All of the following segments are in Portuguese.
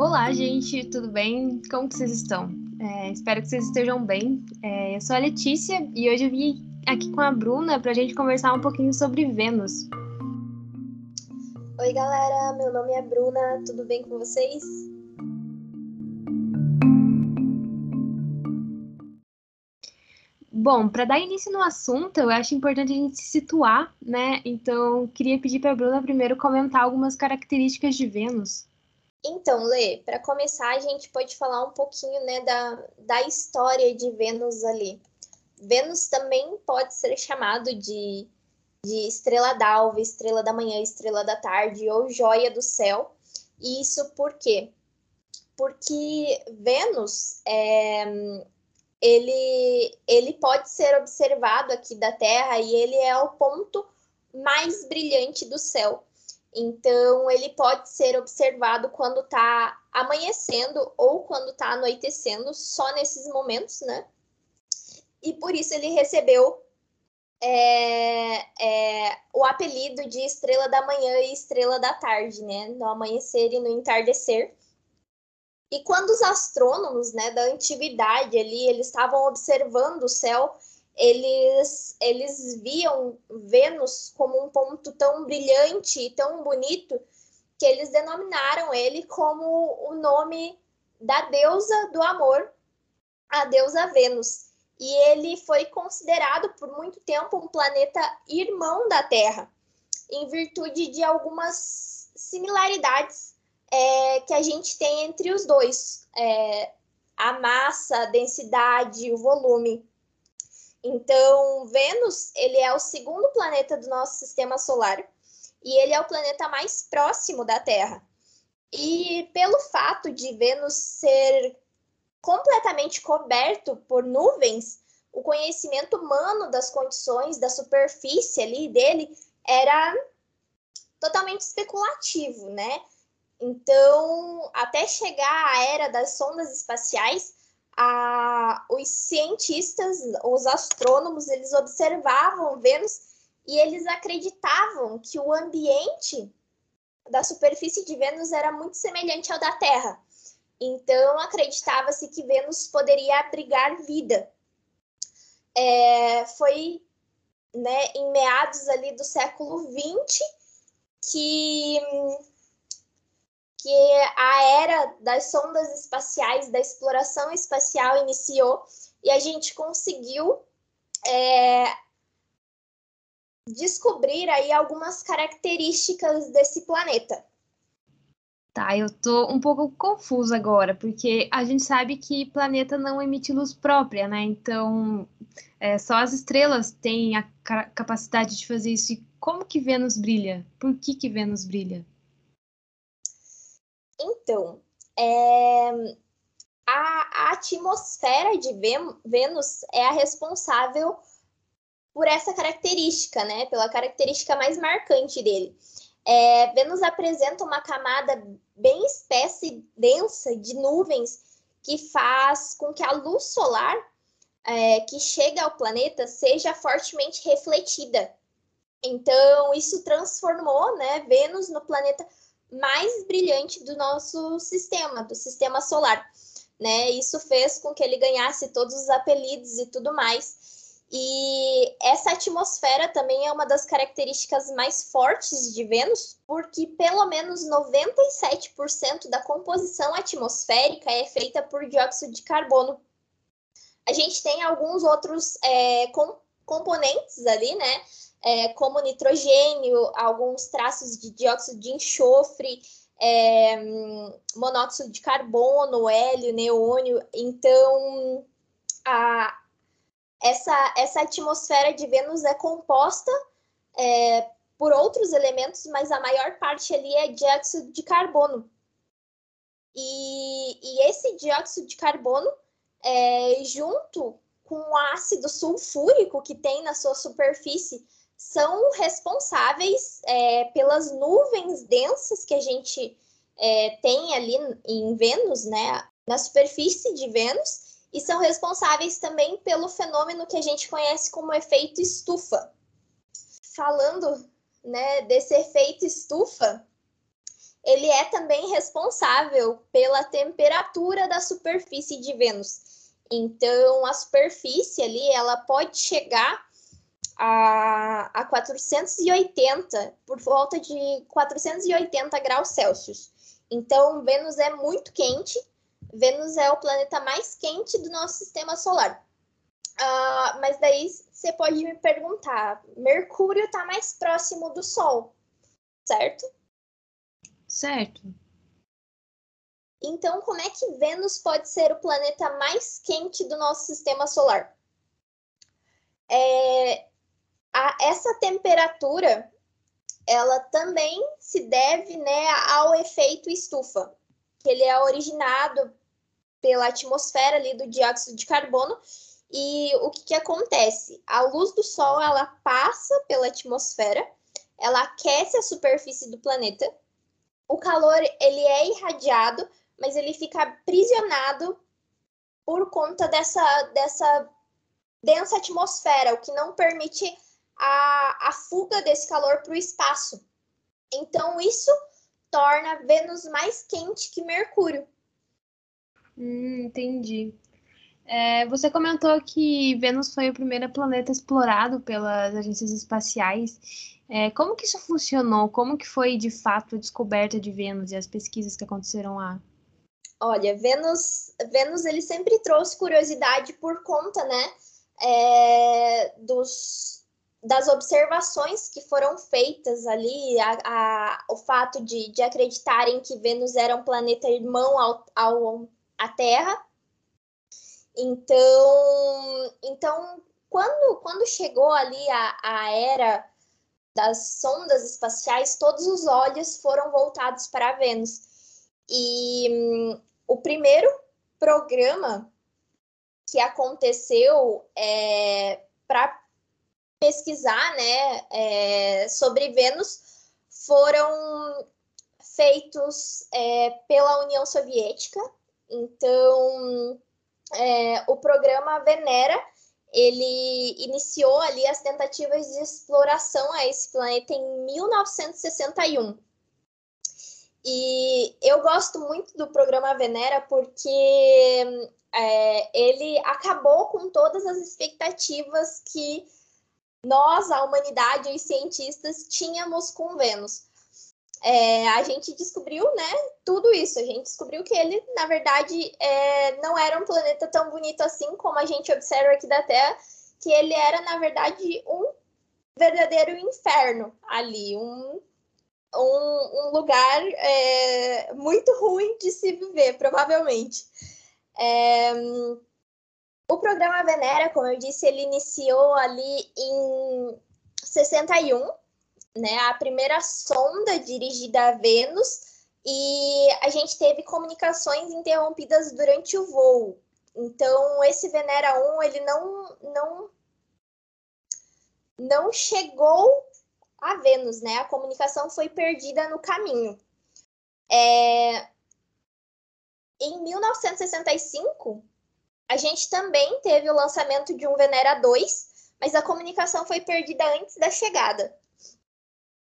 Olá, gente, tudo bem? Como que vocês estão? É, espero que vocês estejam bem. É, eu sou a Letícia e hoje eu vim aqui com a Bruna para a gente conversar um pouquinho sobre Vênus. Oi, galera, meu nome é Bruna, tudo bem com vocês? Bom, para dar início no assunto, eu acho importante a gente se situar, né? Então, queria pedir para a Bruna primeiro comentar algumas características de Vênus. Então, Lê, para começar, a gente pode falar um pouquinho né, da, da história de Vênus ali. Vênus também pode ser chamado de, de estrela d'alva, estrela da manhã, estrela da tarde ou joia do céu. E isso por quê? Porque Vênus é, ele, ele pode ser observado aqui da Terra e ele é o ponto mais brilhante do céu. Então, ele pode ser observado quando está amanhecendo ou quando está anoitecendo, só nesses momentos, né? E por isso ele recebeu é, é, o apelido de estrela da manhã e estrela da tarde, né? No amanhecer e no entardecer. E quando os astrônomos, né, da antiguidade ali, eles estavam observando o céu, eles, eles viam Vênus como um ponto tão brilhante e tão bonito que eles denominaram ele como o nome da deusa do amor, a deusa Vênus. E ele foi considerado por muito tempo um planeta irmão da Terra, em virtude de algumas similaridades é, que a gente tem entre os dois. É, a massa, a densidade, o volume. Então, Vênus, ele é o segundo planeta do nosso sistema solar e ele é o planeta mais próximo da Terra. E pelo fato de Vênus ser completamente coberto por nuvens, o conhecimento humano das condições da superfície ali dele era totalmente especulativo, né? Então, até chegar à era das sondas espaciais, a, os cientistas, os astrônomos, eles observavam Vênus e eles acreditavam que o ambiente da superfície de Vênus era muito semelhante ao da Terra. Então, acreditava-se que Vênus poderia abrigar vida. É, foi né, em meados ali do século XX que que a era das sondas espaciais, da exploração espacial iniciou e a gente conseguiu é, descobrir aí algumas características desse planeta. Tá, eu tô um pouco confusa agora, porque a gente sabe que planeta não emite luz própria, né? Então, é, só as estrelas têm a capacidade de fazer isso. E como que Vênus brilha? Por que que Vênus brilha? Então, é, a, a, atmosfera de Vênus é a responsável por essa característica, né? Pela característica mais marcante dele. É, Vênus apresenta uma camada bem espessa e densa de nuvens que faz com que a luz solar é, que chega ao planeta seja fortemente refletida. Então, isso transformou né, Vênus no planeta mais brilhante do nosso sistema, do sistema solar. Né? Isso fez com que ele ganhasse todos os apelidos e tudo mais. E essa atmosfera também é uma das características mais fortes de Vênus, porque pelo menos 97% da composição atmosférica é feita por dióxido de carbono. A gente tem alguns outros é, com, componentes ali, né? É, como nitrogênio, alguns traços de dióxido de enxofre, é, monóxido de carbono, hélio, neônio. Então, a, essa, essa atmosfera de Vênus é composta é, por outros elementos, mas a maior parte ali é dióxido de carbono. E, e esse dióxido de carbono, é, junto com o ácido sulfúrico que tem na sua superfície, são responsáveis é, pelas nuvens densas que a gente é, tem ali em Vênus, né, na superfície de Vênus, e são responsáveis também pelo fenômeno que a gente conhece como efeito estufa. Falando né, desse efeito estufa, ele é também responsável pela temperatura da superfície de Vênus. Então, a superfície ali, ela pode chegar a, a 480, por volta de 480 graus Celsius. Então, Vênus é muito quente. Vênus é o planeta mais quente do nosso sistema solar. Uh, mas daí você pode me perguntar: Mercúrio está mais próximo do Sol, certo? Certo. Então, como é que Vênus pode ser o planeta mais quente do nosso sistema solar? É, a, essa temperatura, ela também se deve né, ao efeito estufa, que ele é originado pela atmosfera ali do dióxido de carbono. E o que, que acontece? A luz do Sol ela passa pela atmosfera, ela aquece a superfície do planeta o calor ele é irradiado, mas ele fica aprisionado por conta dessa, dessa densa atmosfera, o que não permite a, a fuga desse calor para o espaço. Então, isso torna Vênus mais quente que Mercúrio. Hum, entendi. É, você comentou que Vênus foi o primeiro planeta explorado pelas agências espaciais. É, como que isso funcionou? Como que foi de fato a descoberta de Vênus e as pesquisas que aconteceram lá? Olha, Vênus, Vênus ele sempre trouxe curiosidade por conta, né, é, dos, das observações que foram feitas ali, a, a, o fato de, de acreditarem que Vênus era um planeta irmão ao, ao à Terra. Então, então quando, quando chegou ali a, a era das sondas espaciais, todos os olhos foram voltados para Vênus. E hum, o primeiro programa que aconteceu é, para pesquisar né, é, sobre Vênus foram feitos é, pela União Soviética. Então, é, o programa Venera ele iniciou ali as tentativas de exploração a esse planeta em 1961. E eu gosto muito do programa Venera porque é, ele acabou com todas as expectativas que nós, a humanidade os cientistas, tínhamos com Vênus é, a gente descobriu, né, tudo isso. A gente descobriu que ele, na verdade, é, não era um planeta tão bonito assim como a gente observa aqui da Terra, que ele era, na verdade, um verdadeiro inferno ali, um, um, um lugar é, muito ruim de se viver, provavelmente. É, o programa Venera, como eu disse, ele iniciou ali em 61, né, a primeira sonda dirigida a Vênus e a gente teve comunicações interrompidas durante o voo. Então, esse Venera 1, ele não, não, não chegou a Vênus, né? A comunicação foi perdida no caminho. É... Em 1965, a gente também teve o lançamento de um Venera 2, mas a comunicação foi perdida antes da chegada.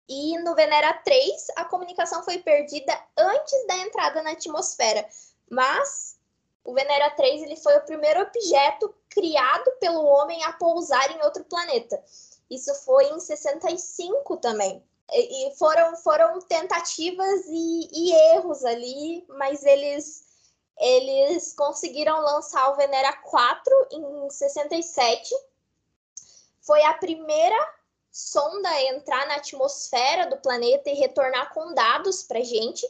E no Venera 3, a comunicação foi perdida antes da entrada na atmosfera. Mas o Venera 3 ele foi o primeiro objeto criado pelo homem a pousar em outro planeta. Isso foi em 65 também. E foram, foram tentativas e, e erros ali, mas eles, eles conseguiram lançar o Venera 4 em 67. Foi a primeira sonda entrar na atmosfera do planeta e retornar com dados para gente,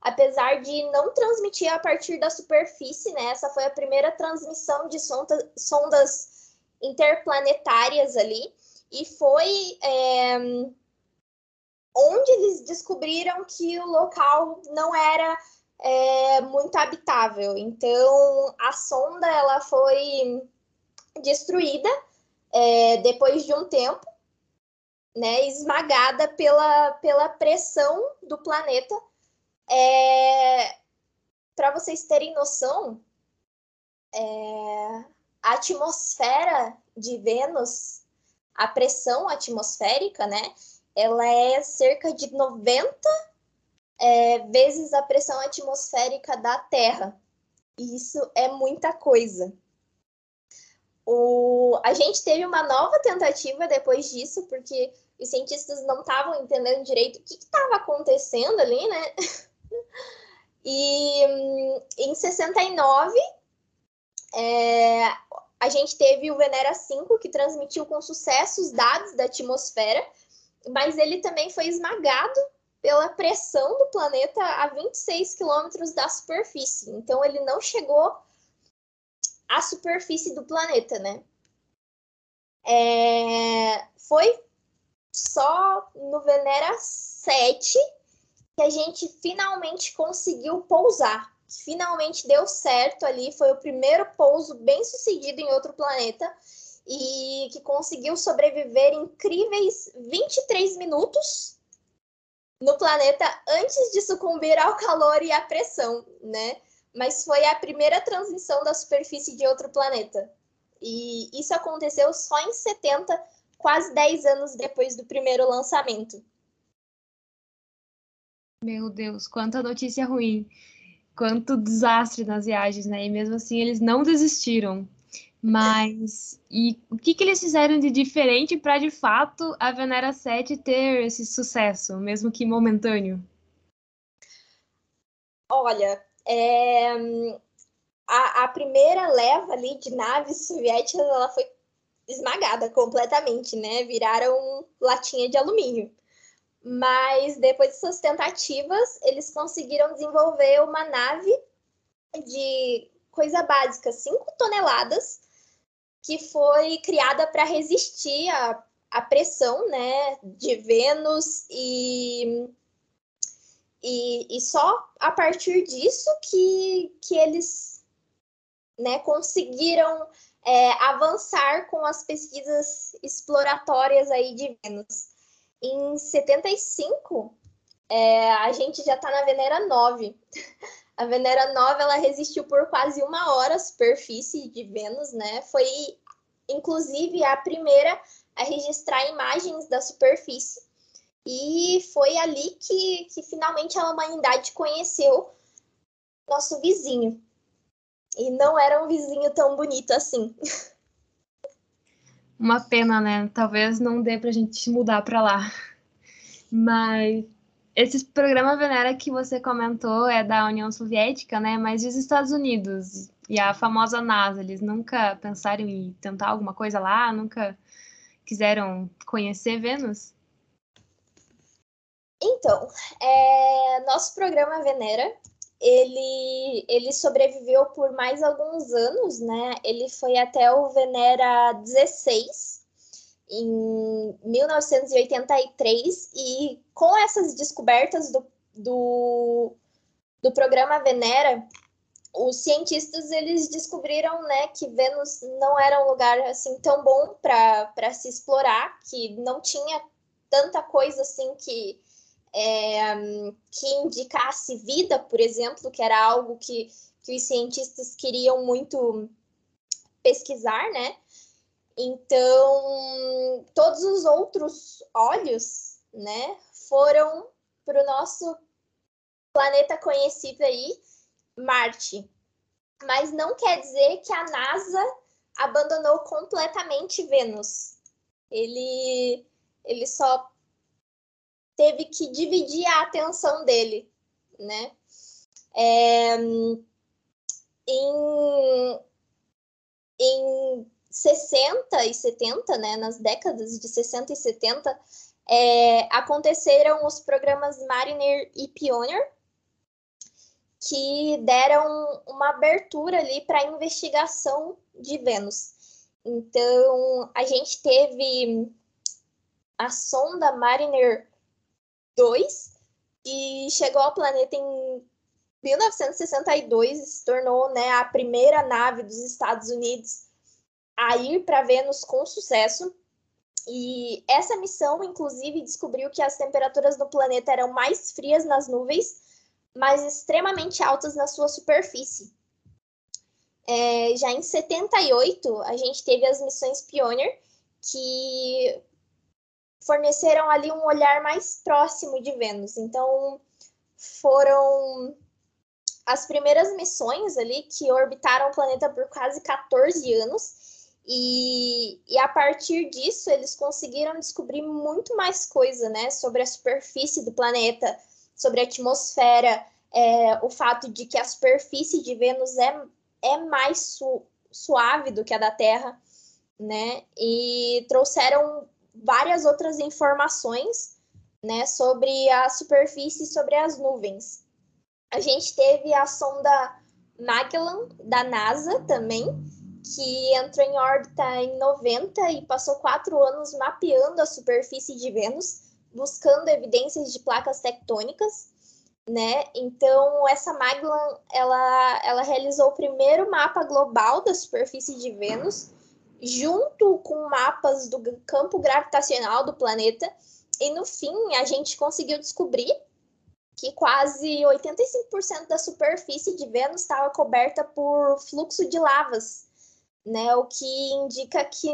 apesar de não transmitir a partir da superfície, né? Essa foi a primeira transmissão de sonda, sondas interplanetárias ali, e foi é, onde eles descobriram que o local não era é, muito habitável. Então, a sonda ela foi destruída é, depois de um tempo né, esmagada pela, pela pressão do planeta. É, Para vocês terem noção, é, a atmosfera de Vênus, a pressão atmosférica, né, ela é cerca de 90 é, vezes a pressão atmosférica da Terra. E isso é muita coisa. O, a gente teve uma nova tentativa depois disso, porque os cientistas não estavam entendendo direito o que estava acontecendo ali, né? E em 69, é, a gente teve o Venera 5, que transmitiu com sucesso os dados da atmosfera, mas ele também foi esmagado pela pressão do planeta a 26 quilômetros da superfície. Então, ele não chegou à superfície do planeta, né? É, foi só no Venera 7 que a gente finalmente conseguiu pousar. Finalmente deu certo ali, foi o primeiro pouso bem sucedido em outro planeta e que conseguiu sobreviver incríveis 23 minutos no planeta antes de sucumbir ao calor e à pressão, né? Mas foi a primeira transição da superfície de outro planeta. E isso aconteceu só em 70, quase 10 anos depois do primeiro lançamento. Meu Deus, quanta notícia ruim, quanto desastre nas viagens, né? E mesmo assim eles não desistiram. Mas e o que, que eles fizeram de diferente para de fato a Venera 7 ter esse sucesso, mesmo que momentâneo? Olha, é, a, a, primeira leva ali de naves soviéticas ela foi esmagada completamente, né? Viraram latinha de alumínio mas depois de suas tentativas, eles conseguiram desenvolver uma nave de coisa básica, 5 toneladas, que foi criada para resistir à, à pressão né, de Vênus e, e, e, só a partir disso que, que eles né, conseguiram é, avançar com as pesquisas exploratórias aí de Vênus. Em 75, é, a gente já está na Venera 9. A Venera 9 ela resistiu por quase uma hora à superfície de Vênus, né? Foi inclusive a primeira a registrar imagens da superfície. E foi ali que, que finalmente a humanidade conheceu nosso vizinho. E não era um vizinho tão bonito assim. Uma pena, né? Talvez não dê pra gente mudar para lá. Mas esse programa Venera que você comentou é da União Soviética, né? Mas e os Estados Unidos e a famosa NASA, eles nunca pensaram em tentar alguma coisa lá? Nunca quiseram conhecer Vênus? Então, é, nosso programa Venera ele, ele sobreviveu por mais alguns anos, né? Ele foi até o Venera 16, em 1983, e com essas descobertas do, do, do programa Venera, os cientistas eles descobriram né, que Vênus não era um lugar assim tão bom para se explorar, que não tinha tanta coisa assim que é, que indicasse vida, por exemplo, que era algo que, que os cientistas queriam muito pesquisar, né? Então, todos os outros olhos, né, foram para o nosso planeta conhecido aí, Marte. Mas não quer dizer que a NASA abandonou completamente Vênus. Ele, ele só teve que dividir a atenção dele, né? É, em, em 60 e 70, né, nas décadas de 60 e 70, é, aconteceram os programas Mariner e Pioneer, que deram uma abertura ali para a investigação de Vênus. Então, a gente teve a sonda Mariner 2 e chegou ao planeta em 1962 e se tornou né, a primeira nave dos Estados Unidos a ir para Vênus com sucesso. E essa missão, inclusive, descobriu que as temperaturas do planeta eram mais frias nas nuvens, mas extremamente altas na sua superfície. É, já em 78, a gente teve as missões Pioneer, que forneceram ali um olhar mais próximo de Vênus. Então, foram as primeiras missões ali que orbitaram o planeta por quase 14 anos. E, e a partir disso, eles conseguiram descobrir muito mais coisa, né? Sobre a superfície do planeta, sobre a atmosfera, é, o fato de que a superfície de Vênus é, é mais su, suave do que a da Terra, né? E trouxeram várias outras informações, né? Sobre a superfície e sobre as nuvens. A gente teve a sonda Magellan da NASA também, que entrou em órbita em 90 e passou quatro anos mapeando a superfície de Vênus, buscando evidências de placas tectônicas, né? Então essa Magellan ela, ela realizou o primeiro mapa global da superfície de Vênus, junto com mapas do campo gravitacional do planeta. E no fim a gente conseguiu descobrir que quase 85% da superfície de Vênus estava coberta por fluxo de lavas, né? O que indica que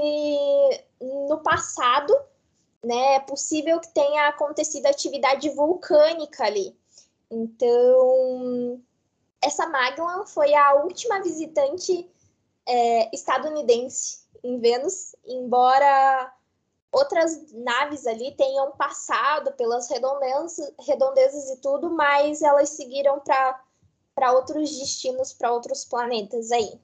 no passado, né, é possível que tenha acontecido atividade vulcânica ali. Então, essa Magellan foi a última visitante é, estadunidense em Vênus, embora outras naves ali tenham passado pelas redondezas, redondezas e tudo, mas elas seguiram para outros destinos, para outros planetas aí.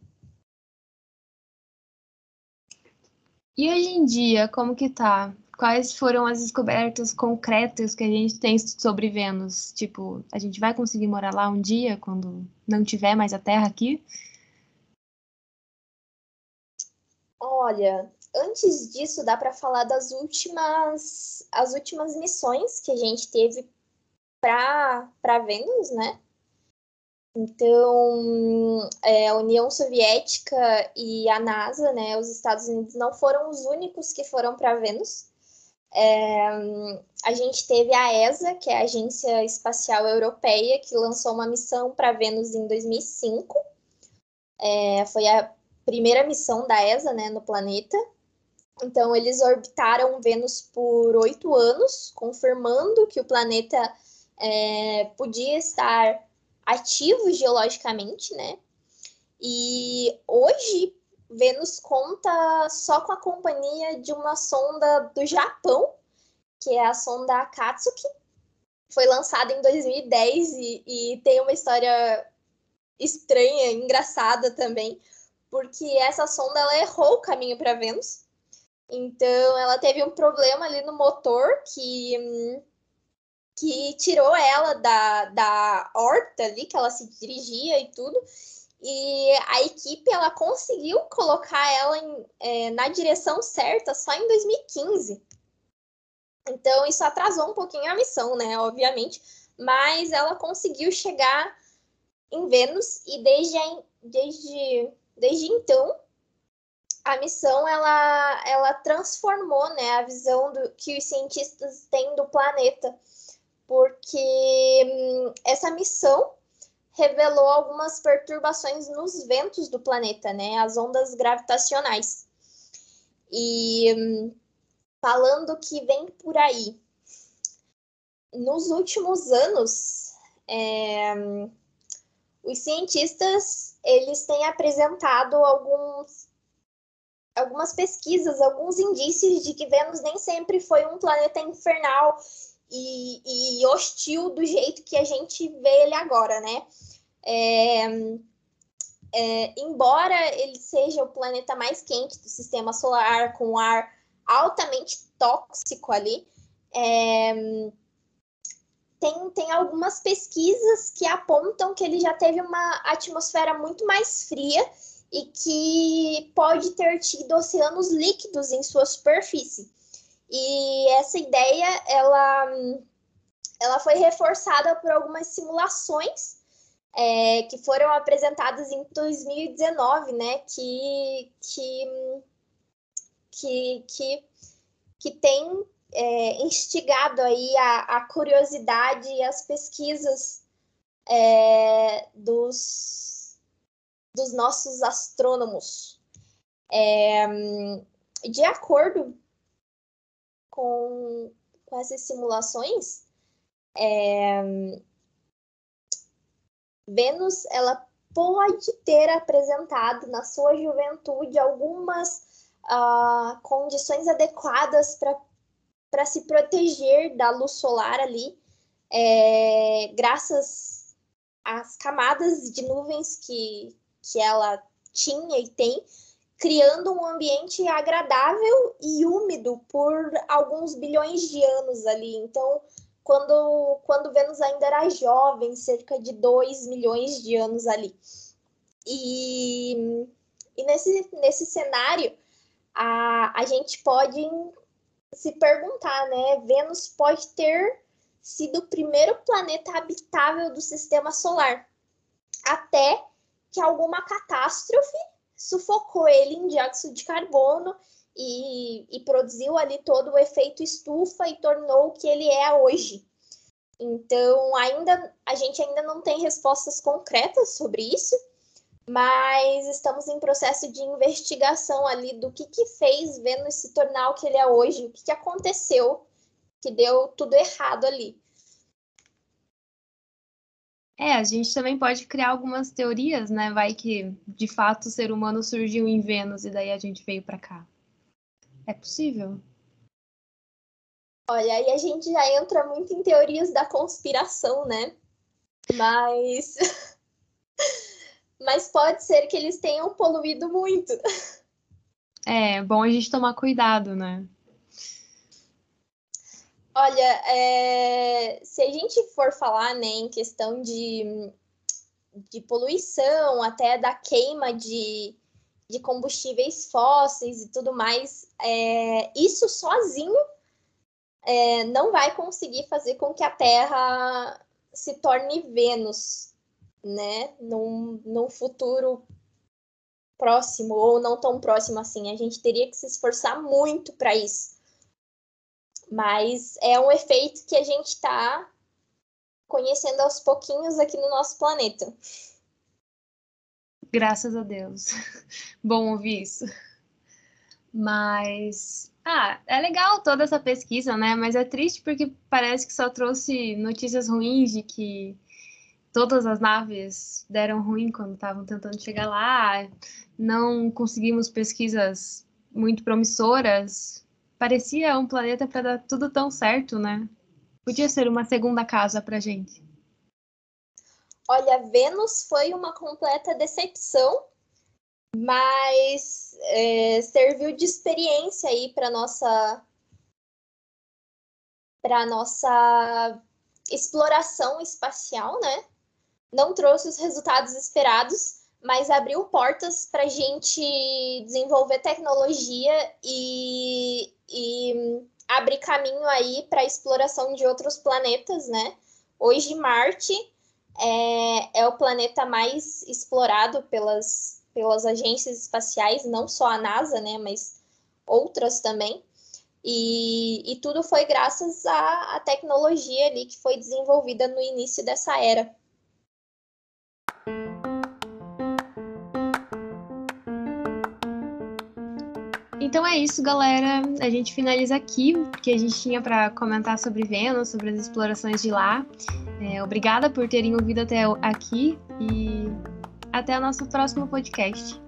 E hoje em dia, como que tá? Quais foram as descobertas concretas que a gente tem sobre Vênus? Tipo, a gente vai conseguir morar lá um dia quando não tiver mais a Terra aqui? Olha, antes disso, dá para falar das últimas, as últimas missões que a gente teve para Vênus, né? Então, é, a União Soviética e a NASA, né, os Estados Unidos, não foram os únicos que foram para Vênus. É, a gente teve a ESA, que é a Agência Espacial Europeia, que lançou uma missão para Vênus em 2005. É, foi a primeira missão da ESA né, no planeta. Então, eles orbitaram Vênus por oito anos, confirmando que o planeta é, podia estar ativo geologicamente, né? E hoje, Vênus conta só com a companhia de uma sonda do Japão, que é a sonda Akatsuki. Foi lançada em 2010 e, e tem uma história estranha, engraçada também, porque essa sonda ela errou o caminho para Vênus então, ela teve um problema ali no motor que, que tirou ela da, da horta ali, que ela se dirigia e tudo. E a equipe ela conseguiu colocar ela em, é, na direção certa só em 2015. Então, isso atrasou um pouquinho a missão, né? Obviamente. Mas ela conseguiu chegar em Vênus e desde, desde, desde então a missão ela, ela transformou né, a visão do, que os cientistas têm do planeta, porque hum, essa missão revelou algumas perturbações nos ventos do planeta, né, as ondas gravitacionais. E hum, falando que vem por aí, nos últimos anos, é, os cientistas eles têm apresentado alguns algumas pesquisas, alguns indícios de que Vênus nem sempre foi um planeta infernal e, e hostil do jeito que a gente vê ele agora, né? É, é, embora ele seja o planeta mais quente do sistema solar, com ar altamente tóxico ali, é, tem, tem algumas pesquisas que apontam que ele já teve uma atmosfera muito mais fria e que pode ter tido oceanos líquidos em sua superfície. E essa ideia, ela, ela foi reforçada por algumas simulações é, que foram apresentadas em 2019, né, que, que, que, que, que tem é, instigado aí a, a curiosidade e as pesquisas é, dos dos nossos astrônomos. É, de acordo com, com essas simulações, é, Vênus ela pode ter apresentado na sua juventude algumas uh, condições adequadas para se proteger da luz solar ali, é, graças às camadas de nuvens que, que ela tinha e tem, criando um ambiente agradável e úmido por alguns bilhões de anos ali. Então, quando, quando Vênus ainda era jovem, cerca de 2 milhões de anos ali. E, e nesse, nesse cenário, a, a gente pode se perguntar, né? Vênus pode ter sido o primeiro planeta habitável do sistema solar, até que alguma catástrofe sufocou ele em dióxido de carbono e, e produziu ali todo o efeito estufa e tornou o que ele é hoje. Então, ainda a gente ainda não tem respostas concretas sobre isso, mas estamos em processo de investigação ali do que, que fez Vênus se tornar o que ele é hoje, o que, que aconteceu que deu tudo errado ali. É, a gente também pode criar algumas teorias, né? Vai que de fato o ser humano surgiu em Vênus e daí a gente veio para cá. É possível? Olha, aí a gente já entra muito em teorias da conspiração, né? Mas. Mas pode ser que eles tenham poluído muito. É, bom a gente tomar cuidado, né? Olha, é... se a gente for falar né, em questão de, de poluição, até da queima de, de combustíveis fósseis e tudo mais, é, isso sozinho é, não vai conseguir fazer com que a Terra se torne Vênus, né? Num, num futuro próximo ou não tão próximo assim. A gente teria que se esforçar muito para isso. Mas é um efeito que a gente está conhecendo aos pouquinhos aqui no nosso planeta. Graças a Deus. Bom ouvir isso. Mas, ah, é legal toda essa pesquisa, né? Mas é triste porque parece que só trouxe notícias ruins de que todas as naves deram ruim quando estavam tentando chegar lá. Não conseguimos pesquisas muito promissoras. Parecia um planeta para dar tudo tão certo, né? Podia ser uma segunda casa para gente. Olha, Vênus foi uma completa decepção, mas é, serviu de experiência aí para nossa para nossa exploração espacial, né? Não trouxe os resultados esperados, mas abriu portas para a gente desenvolver tecnologia e, e abrir caminho aí para a exploração de outros planetas, né? Hoje Marte é, é o planeta mais explorado pelas, pelas agências espaciais, não só a NASA, né, mas outras também. E, e tudo foi graças à, à tecnologia ali que foi desenvolvida no início dessa era. Então é isso, galera. A gente finaliza aqui o que a gente tinha para comentar sobre Vênus, sobre as explorações de lá. É, obrigada por terem ouvido até aqui e até o nosso próximo podcast.